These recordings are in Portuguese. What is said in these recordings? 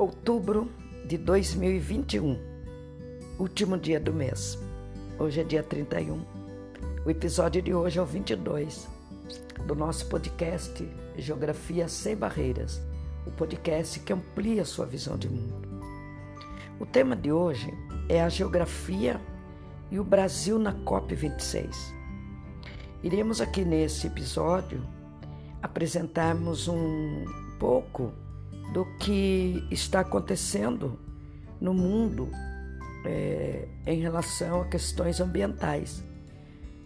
Outubro de 2021, último dia do mês. Hoje é dia 31. O episódio de hoje é o 22 do nosso podcast Geografia Sem Barreiras, o podcast que amplia sua visão de mundo. O tema de hoje é a geografia e o Brasil na COP26. Iremos aqui nesse episódio apresentarmos um pouco do que está acontecendo no mundo é, em relação a questões ambientais.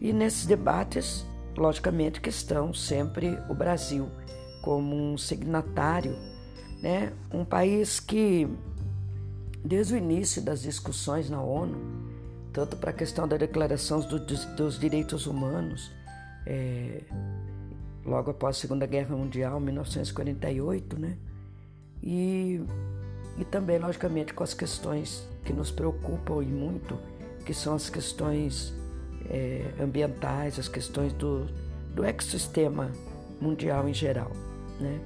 E nesses debates, logicamente, que estão sempre o Brasil como um signatário, né? um país que, desde o início das discussões na ONU, tanto para a questão da Declaração dos, dos Direitos Humanos, é, logo após a Segunda Guerra Mundial, 1948, né? E, e também, logicamente, com as questões que nos preocupam e muito, que são as questões é, ambientais, as questões do, do ecossistema mundial em geral. Né?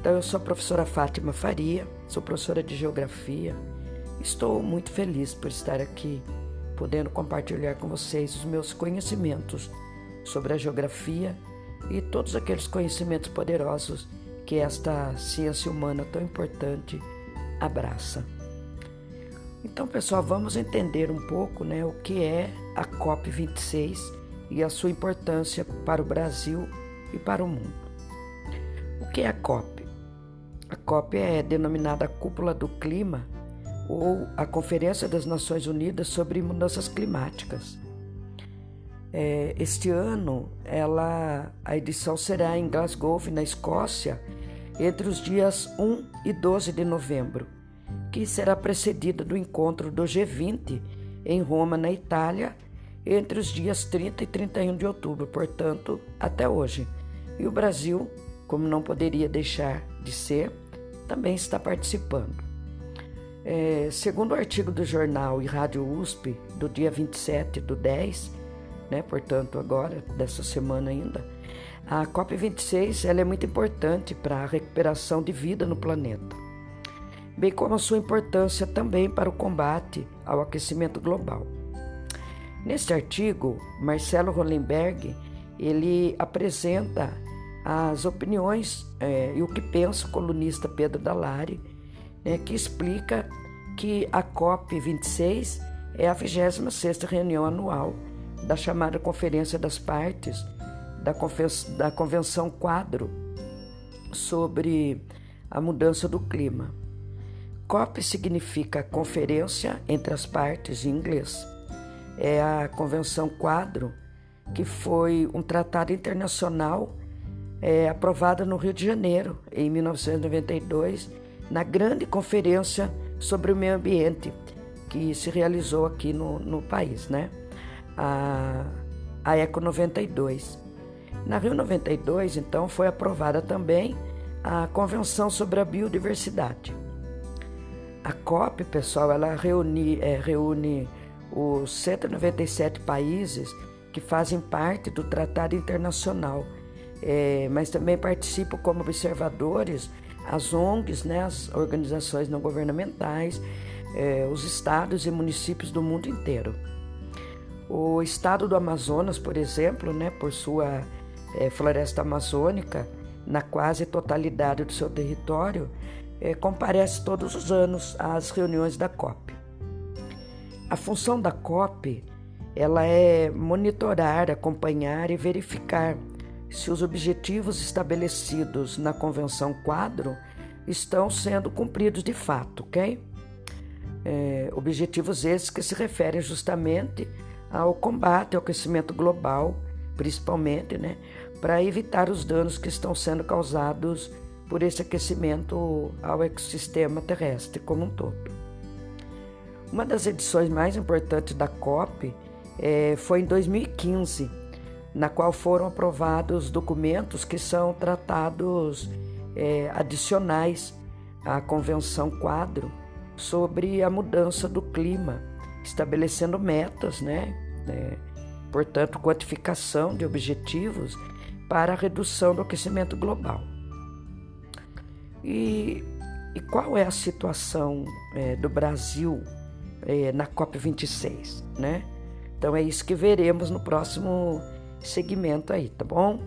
Então, eu sou a professora Fátima Faria, sou professora de Geografia. Estou muito feliz por estar aqui, podendo compartilhar com vocês os meus conhecimentos sobre a geografia e todos aqueles conhecimentos poderosos que esta ciência humana tão importante abraça. Então, pessoal, vamos entender um pouco né, o que é a COP26 e a sua importância para o Brasil e para o mundo. O que é a COP? A COP é denominada Cúpula do Clima ou a Conferência das Nações Unidas sobre Mudanças Climáticas. É, este ano, ela, a edição será em Glasgow, na Escócia, entre os dias 1 e 12 de novembro, que será precedida do encontro do G20 em Roma, na Itália, entre os dias 30 e 31 de outubro, portanto, até hoje. E o Brasil, como não poderia deixar de ser, também está participando. É, segundo o artigo do jornal e Rádio USP, do dia 27 do 10, né, portanto, agora, dessa semana ainda, a COP26 ela é muito importante para a recuperação de vida no planeta, bem como a sua importância também para o combate ao aquecimento global. Neste artigo, Marcelo Hollenberg ele apresenta as opiniões é, e o que pensa o colunista Pedro Dalari, né, que explica que a COP26 é a 26ª reunião anual da chamada Conferência das Partes da, da Convenção Quadro sobre a mudança do clima. COP significa Conferência entre as Partes em inglês. É a Convenção Quadro, que foi um tratado internacional é, aprovado no Rio de Janeiro, em 1992, na grande conferência sobre o meio ambiente que se realizou aqui no, no país, né? A, a Eco 92. Na Rio 92, então, foi aprovada também a Convenção sobre a Biodiversidade. A COP, pessoal, ela reúne, é, reúne os 197 países que fazem parte do Tratado Internacional, é, mas também participam como observadores as ONGs, né, as organizações não governamentais, é, os estados e municípios do mundo inteiro. O estado do Amazonas, por exemplo, né, por sua é, floresta amazônica, na quase totalidade do seu território, é, comparece todos os anos às reuniões da COP. A função da COP ela é monitorar, acompanhar e verificar se os objetivos estabelecidos na Convenção Quadro estão sendo cumpridos de fato, ok? É, objetivos esses que se referem justamente ao combate ao aquecimento global, principalmente, né, para evitar os danos que estão sendo causados por esse aquecimento ao ecossistema terrestre como um todo. Uma das edições mais importantes da COP é, foi em 2015, na qual foram aprovados documentos que são tratados é, adicionais à Convenção Quadro sobre a mudança do clima, estabelecendo metas, né? É, portanto, quantificação de objetivos para a redução do aquecimento global. E e qual é a situação é, do Brasil é, na COP26, né? Então é isso que veremos no próximo segmento aí, tá bom?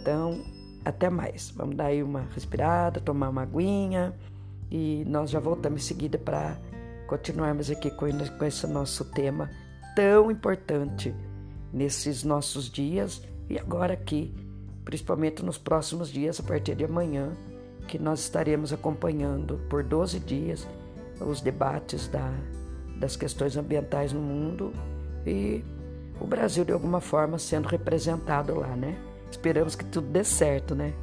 Então, até mais. Vamos dar aí uma respirada, tomar uma aguinha e nós já voltamos em seguida para continuarmos aqui com, esse nosso tema tão importante nesses nossos dias e agora aqui, principalmente nos próximos dias, a partir de amanhã, que nós estaremos acompanhando por 12 dias os debates da, das questões ambientais no mundo e o Brasil de alguma forma sendo representado lá, né? Esperamos que tudo dê certo, né?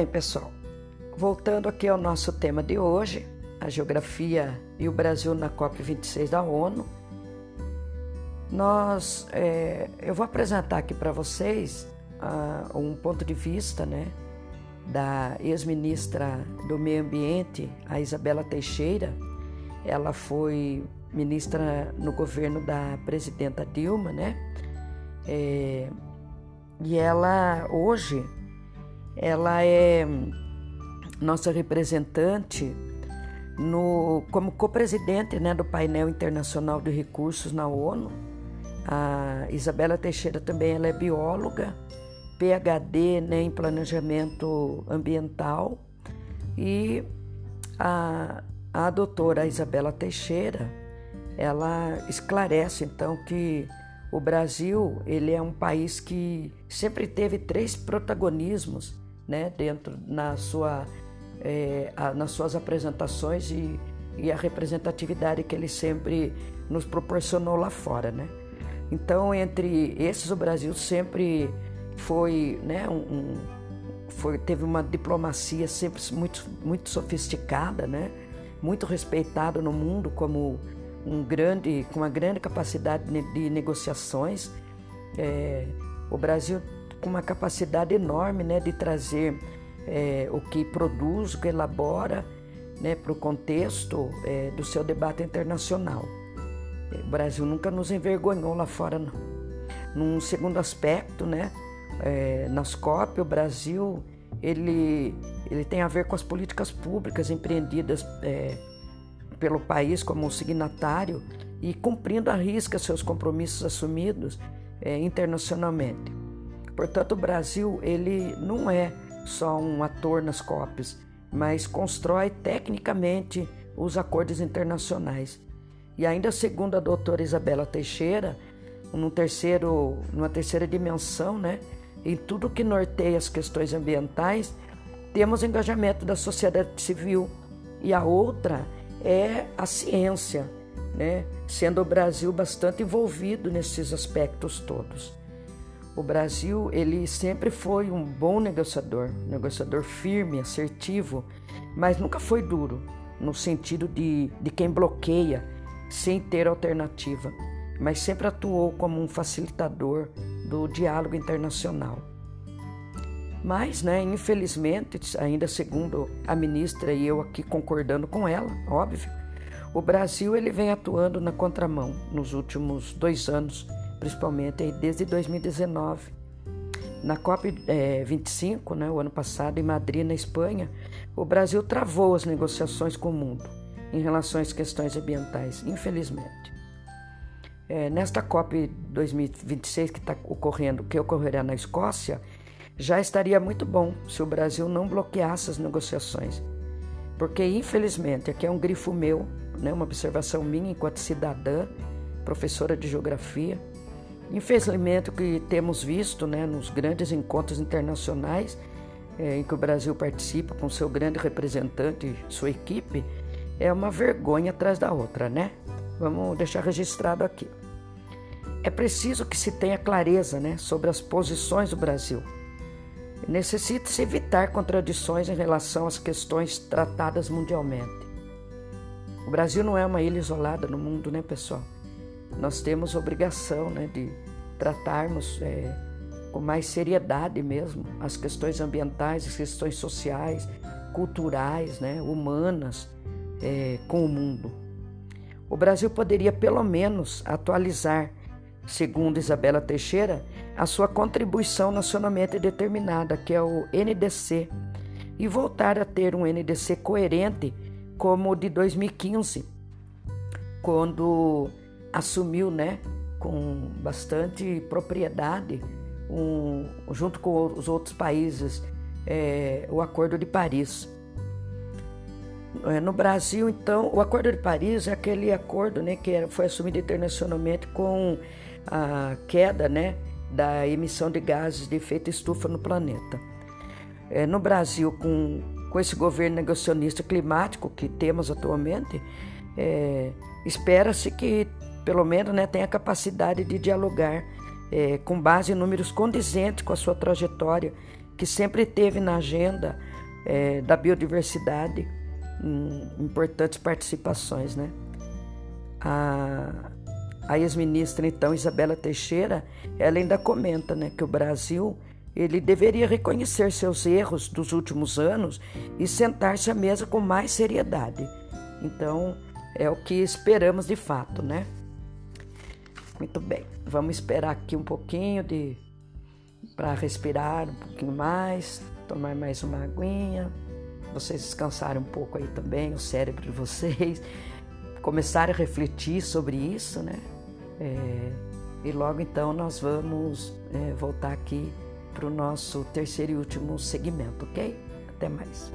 Bem, pessoal. Voltando aqui ao nosso tema de hoje, a geografia e o Brasil na COP26 da ONU, nós, é, eu vou apresentar aqui para vocês uh, um ponto de vista, né, da ex-ministra do Meio Ambiente, a Isabela Teixeira. Ela foi ministra no governo da presidenta Dilma, né? É, e ela hoje ela é nossa representante no, como co-presidente né, do painel internacional de recursos na ONU. A Isabela Teixeira também ela é bióloga, PhD né, em planejamento ambiental e a, a doutora Isabela Teixeira ela esclarece então que o Brasil ele é um país que sempre teve três protagonismos né, dentro na sua, é, a, nas suas apresentações e, e, a representatividade que ele sempre nos proporcionou lá fora. Né? Então, entre esses, o Brasil sempre foi, né, um, foi teve uma diplomacia sempre muito, muito sofisticada, né? muito respeitado no mundo como um grande, com uma grande capacidade de negociações. É, o Brasil com uma capacidade enorme né, de trazer é, o que produz, o que elabora né, para o contexto é, do seu debate internacional. O Brasil nunca nos envergonhou lá fora, não. Num segundo aspecto, né, é, nas COP, o Brasil ele, ele tem a ver com as políticas públicas empreendidas é, pelo país como signatário e cumprindo à risca seus compromissos assumidos é, internacionalmente. Portanto, o Brasil ele não é só um ator nas COPs, mas constrói tecnicamente os acordos internacionais. E ainda segundo a doutora Isabela Teixeira, num terceiro, numa terceira dimensão, né, em tudo que norteia as questões ambientais, temos engajamento da sociedade civil e a outra é a ciência, né, sendo o Brasil bastante envolvido nesses aspectos todos. O Brasil ele sempre foi um bom negociador, negociador firme, assertivo, mas nunca foi duro no sentido de, de quem bloqueia sem ter alternativa, mas sempre atuou como um facilitador do diálogo internacional. Mas, né, infelizmente, ainda segundo a ministra e eu aqui concordando com ela, óbvio, o Brasil ele vem atuando na contramão nos últimos dois anos principalmente desde 2019. Na COP25, é, né, o ano passado, em Madrid, na Espanha, o Brasil travou as negociações com o mundo em relação às questões ambientais, infelizmente. É, nesta COP 2026 que está ocorrendo, que ocorrerá na Escócia, já estaria muito bom se o Brasil não bloqueasse as negociações. Porque, infelizmente, aqui é um grifo meu, né, uma observação minha enquanto cidadã, professora de geografia, Infelizmente, o que temos visto né, nos grandes encontros internacionais é, em que o Brasil participa com seu grande representante, sua equipe, é uma vergonha atrás da outra, né? Vamos deixar registrado aqui. É preciso que se tenha clareza né, sobre as posições do Brasil. Necessita-se evitar contradições em relação às questões tratadas mundialmente. O Brasil não é uma ilha isolada no mundo, né, pessoal? nós temos obrigação né, de tratarmos é, com mais seriedade mesmo as questões ambientais, as questões sociais, culturais, né, humanas é, com o mundo. O Brasil poderia pelo menos atualizar, segundo Isabela Teixeira, a sua contribuição nacionalmente determinada, que é o NDC, e voltar a ter um NDC coerente como o de 2015, quando assumiu, né, com bastante propriedade, um, junto com os outros países, é, o Acordo de Paris. É, no Brasil, então, o Acordo de Paris é aquele acordo né, que foi assumido internacionalmente com a queda né, da emissão de gases de efeito estufa no planeta. É, no Brasil, com, com esse governo negacionista climático que temos atualmente, é, espera-se que, pelo menos, né, tenha capacidade de dialogar é, com base em números condizentes com a sua trajetória, que sempre teve na agenda é, da biodiversidade importantes participações, né? A, a ex-ministra, então, Isabela Teixeira, ela ainda comenta né, que o Brasil ele deveria reconhecer seus erros dos últimos anos e sentar-se à mesa com mais seriedade. Então, é o que esperamos de fato, né? Muito bem, vamos esperar aqui um pouquinho de para respirar um pouquinho mais, tomar mais uma aguinha vocês descansarem um pouco aí também, o cérebro de vocês, começarem a refletir sobre isso, né? É, e logo então nós vamos é, voltar aqui para o nosso terceiro e último segmento, ok? Até mais.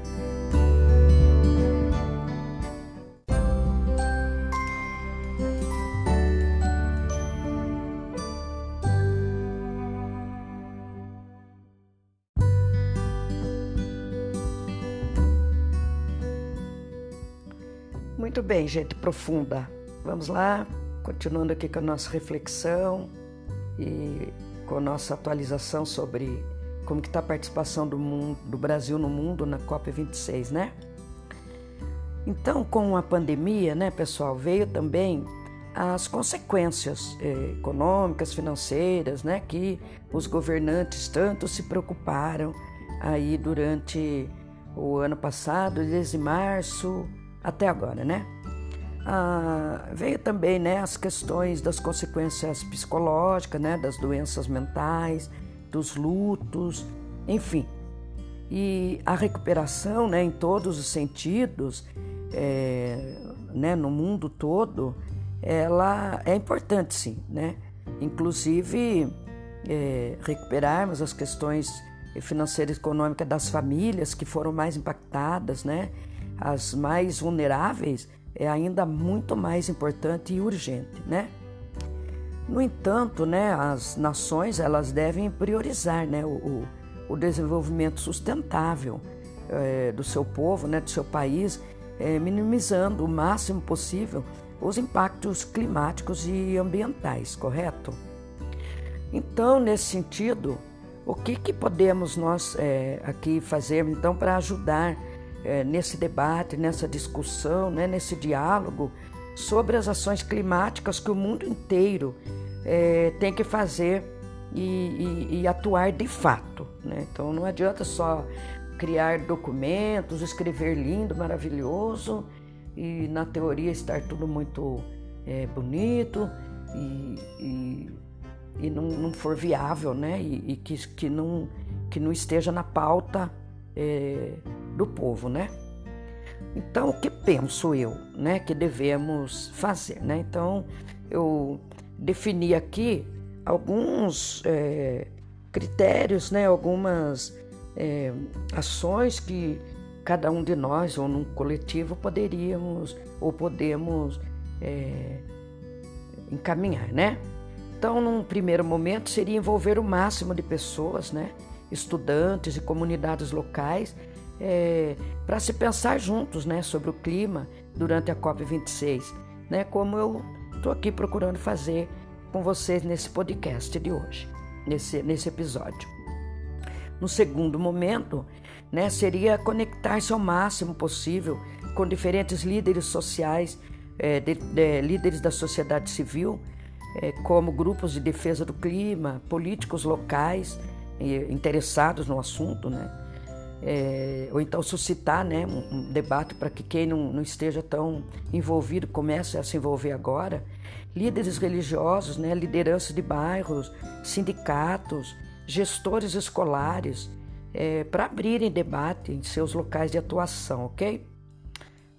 Muito bem, gente profunda. Vamos lá, continuando aqui com a nossa reflexão e com a nossa atualização sobre como que está a participação do, mundo, do Brasil no mundo na COP26, né? Então, com a pandemia, né, pessoal, veio também as consequências eh, econômicas, financeiras, né, que os governantes tanto se preocuparam aí durante o ano passado, desde março até agora, né? Ah, veio também né, as questões das consequências psicológicas, né, das doenças mentais, dos lutos, enfim. E a recuperação né, em todos os sentidos, é, né, no mundo todo, ela é importante sim, né? Inclusive é, recuperarmos as questões financeiras e econômicas das famílias que foram mais impactadas, né? as mais vulneráveis é ainda muito mais importante e urgente, né? No entanto, né, as nações elas devem priorizar né, o, o desenvolvimento sustentável é, do seu povo, né, do seu país, é, minimizando o máximo possível os impactos climáticos e ambientais, correto? Então, nesse sentido, o que, que podemos nós é, aqui fazer então para ajudar é, nesse debate, nessa discussão, né, nesse diálogo sobre as ações climáticas que o mundo inteiro é, tem que fazer e, e, e, atuar de fato. Né? Então não adianta só criar documentos, escrever lindo, maravilhoso e na teoria estar tudo muito é, bonito e, e, e não, não, for viável, né? E, e, que, que, não, que não esteja na pauta é, do povo, né? Então, o que penso eu, né, que devemos fazer, né? Então, eu defini aqui alguns é, critérios, né, algumas é, ações que cada um de nós ou num coletivo poderíamos ou podemos é, encaminhar, né? Então, num primeiro momento, seria envolver o máximo de pessoas, né? estudantes e comunidades locais é, para se pensar juntos né, sobre o clima durante a COP26, né, como eu estou aqui procurando fazer com vocês nesse podcast de hoje, nesse, nesse episódio. No segundo momento, né, seria conectar-se ao máximo possível com diferentes líderes sociais, é, de, de, líderes da sociedade civil, é, como grupos de defesa do clima, políticos locais interessados no assunto, né? É, ou então suscitar né, um, um debate para que quem não, não, esteja tão envolvido comece a se envolver agora. Líderes religiosos, né, lideranças de bairros, sindicatos, gestores escolares, é, para abrirem debate em seus locais de atuação, ok?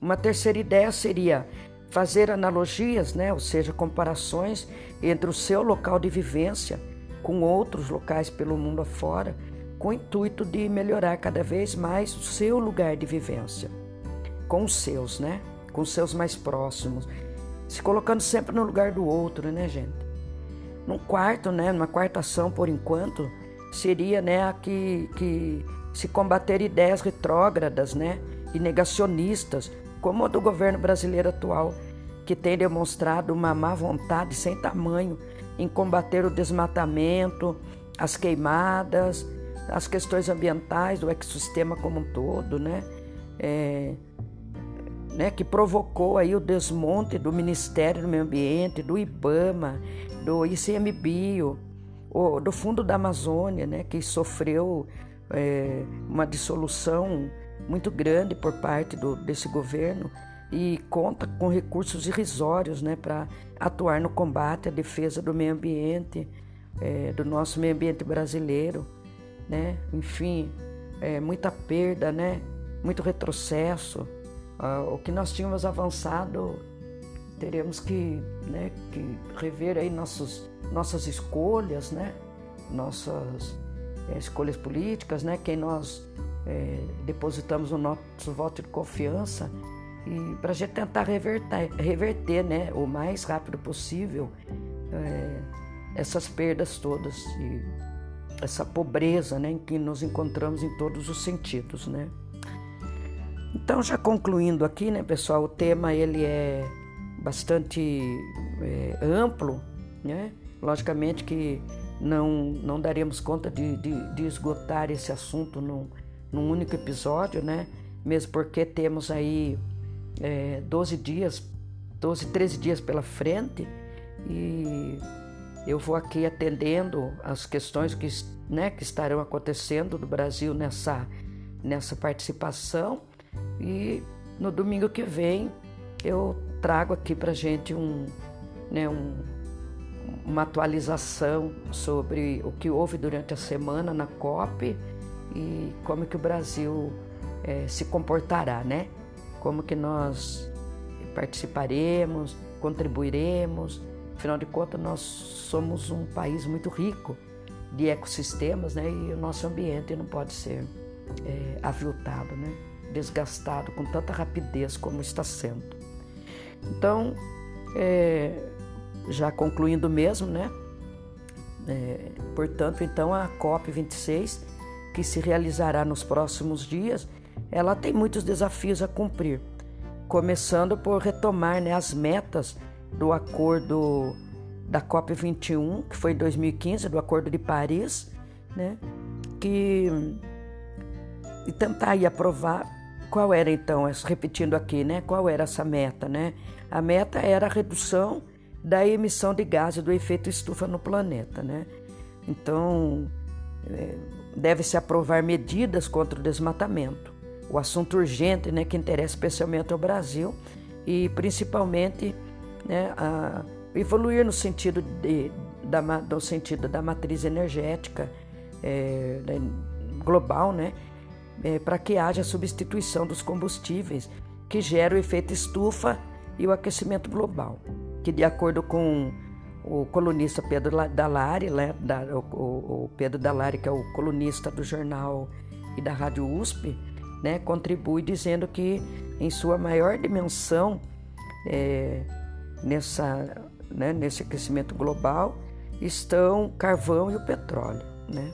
Uma terceira ideia seria fazer analogias, né, ou seja, comparações entre o seu local de vivência com outros locais pelo mundo afora, com o intuito de melhorar cada vez mais o seu lugar de vivência, com os seus, né, com os seus mais próximos, se colocando sempre no lugar do outro, né, gente? Num quarto, né, numa quarta ação, por enquanto, seria, né, a que, que se combater ideias retrógradas, né, e negacionistas, como a do governo brasileiro atual, que tem demonstrado uma má vontade sem tamanho em combater o desmatamento, as queimadas, as questões ambientais do ecossistema como um todo, né? É, né, que provocou aí o desmonte do Ministério do Meio Ambiente, do IBAMA, do ICMBio, o, do Fundo da Amazônia, né, que sofreu é, uma dissolução muito grande por parte do, desse governo e conta com recursos irrisórios né, para atuar no combate à defesa do meio ambiente, é, do nosso meio ambiente brasileiro. Né? Enfim, é, muita perda, né? muito retrocesso. Ah, o que nós tínhamos avançado, teremos que, né, que rever aí nossos, nossas escolhas, né? nossas é, escolhas políticas, né? quem nós é, depositamos o nosso voto de confiança e para a gente tentar reverter, reverter né, o mais rápido possível é, essas perdas todas e essa pobreza né, em que nos encontramos em todos os sentidos. Né? Então, já concluindo aqui, né, pessoal, o tema ele é bastante é, amplo, né? logicamente que não, não daremos conta de, de, de esgotar esse assunto num, num único episódio, né? mesmo porque temos aí é, 12 dias, 12, 13 dias pela frente e eu vou aqui atendendo as questões que, né, que estarão acontecendo no Brasil nessa, nessa participação e no domingo que vem eu trago aqui para gente um, né, um, uma atualização sobre o que houve durante a semana na COP e como que o Brasil é, se comportará, né? Como que nós participaremos, contribuiremos. Afinal de contas, nós somos um país muito rico de ecossistemas, né? E o nosso ambiente não pode ser é, aviltado, né? Desgastado com tanta rapidez como está sendo. Então, é, já concluindo mesmo, né? É, portanto, então a COP 26 que se realizará nos próximos dias, ela tem muitos desafios a cumprir, começando por retomar né, as metas do acordo da COP21, que foi em 2015, do Acordo de Paris, né, que e tentar aí aprovar qual era então, repetindo aqui, né, qual era essa meta, né? A meta era a redução da emissão de gases do efeito estufa no planeta, né? Então, é, deve-se aprovar medidas contra o desmatamento. O assunto urgente né, que interessa especialmente ao Brasil e principalmente né, a evoluir no sentido, de, da, sentido da matriz energética é, global, né, é, para que haja substituição dos combustíveis que geram o efeito estufa e o aquecimento global, que de acordo com o colunista Pedro Dalari, né, da, o, o, Pedro Dalari, que é o colunista do jornal e da Rádio USP, né, contribui dizendo que, em sua maior dimensão, é, nessa, né, nesse aquecimento global, estão o carvão e o petróleo. Né?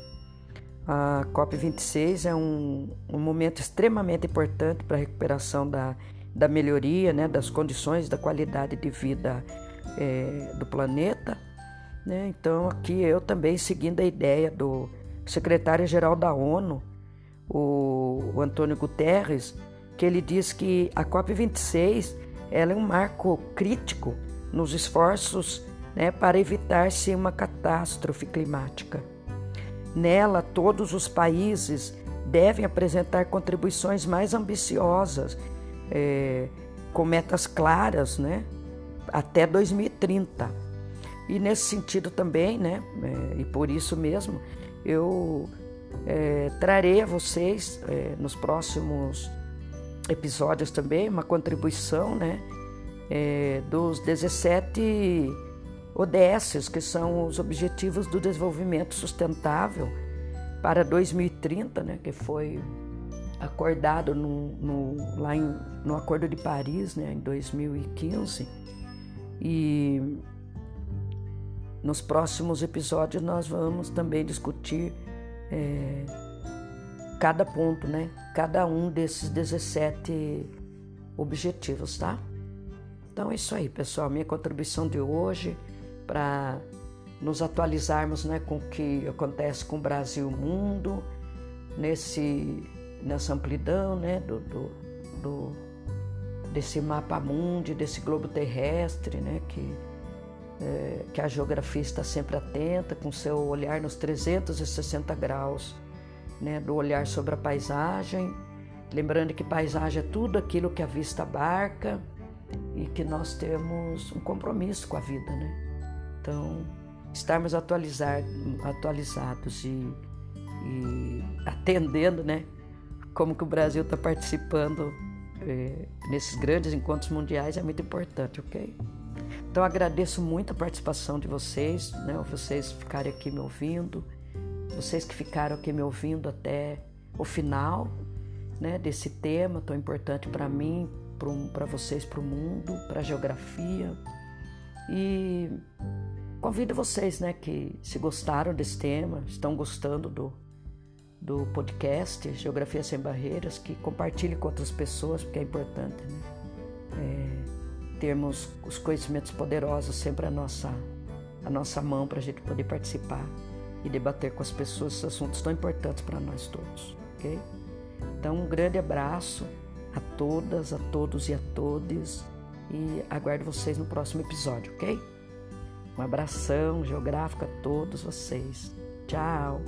A COP26 é um, um momento extremamente importante para a recuperação da, da melhoria né, das condições da qualidade de vida é, do planeta. Né? Então, aqui eu também seguindo a ideia do secretário-geral da ONU, o, o Antônio Guterres, que ele diz que a COP26 ela é um marco crítico nos esforços né, para evitar-se uma catástrofe climática. Nela, todos os países devem apresentar contribuições mais ambiciosas, é, com metas claras, né, até 2030. E nesse sentido também, né, é, e por isso mesmo, eu é, trarei a vocês nos próximos episódios também uma contribuição, né, é, dos 17 ODS, que são os Objetivos do Desenvolvimento Sustentável para 2030, né, que foi acordado no, no, lá em, no Acordo de Paris, né, em 2015. E nos próximos episódios nós vamos também discutir é, cada ponto, né, cada um desses 17 objetivos, tá? Então é isso aí, pessoal. Minha contribuição de hoje para nos atualizarmos né, com o que acontece com o Brasil e o mundo, nesse, nessa amplidão né, do, do, do, desse mapa mundi, desse globo terrestre, né, que, é, que a geografia está sempre atenta, com seu olhar nos 360 graus né, do olhar sobre a paisagem. Lembrando que paisagem é tudo aquilo que a vista abarca e que nós temos um compromisso com a vida, né? Então, estarmos atualizar, atualizados e, e, atendendo, né? Como que o Brasil está participando é, nesses grandes encontros mundiais é muito importante, ok? Então agradeço muito a participação de vocês, né? Vocês ficarem aqui me ouvindo, vocês que ficaram aqui me ouvindo até o final, né? Desse tema tão importante para mim, para vocês, para o mundo, para a geografia e Convido vocês, né, que se gostaram desse tema, estão gostando do, do podcast Geografia Sem Barreiras, que compartilhe com outras pessoas, porque é importante, né? É, termos os conhecimentos poderosos sempre à nossa, à nossa mão para a gente poder participar e debater com as pessoas esses assuntos tão importantes para nós todos, ok? Então, um grande abraço a todas, a todos e a todes e aguardo vocês no próximo episódio, ok? Um abração geográfico a todos vocês. Tchau!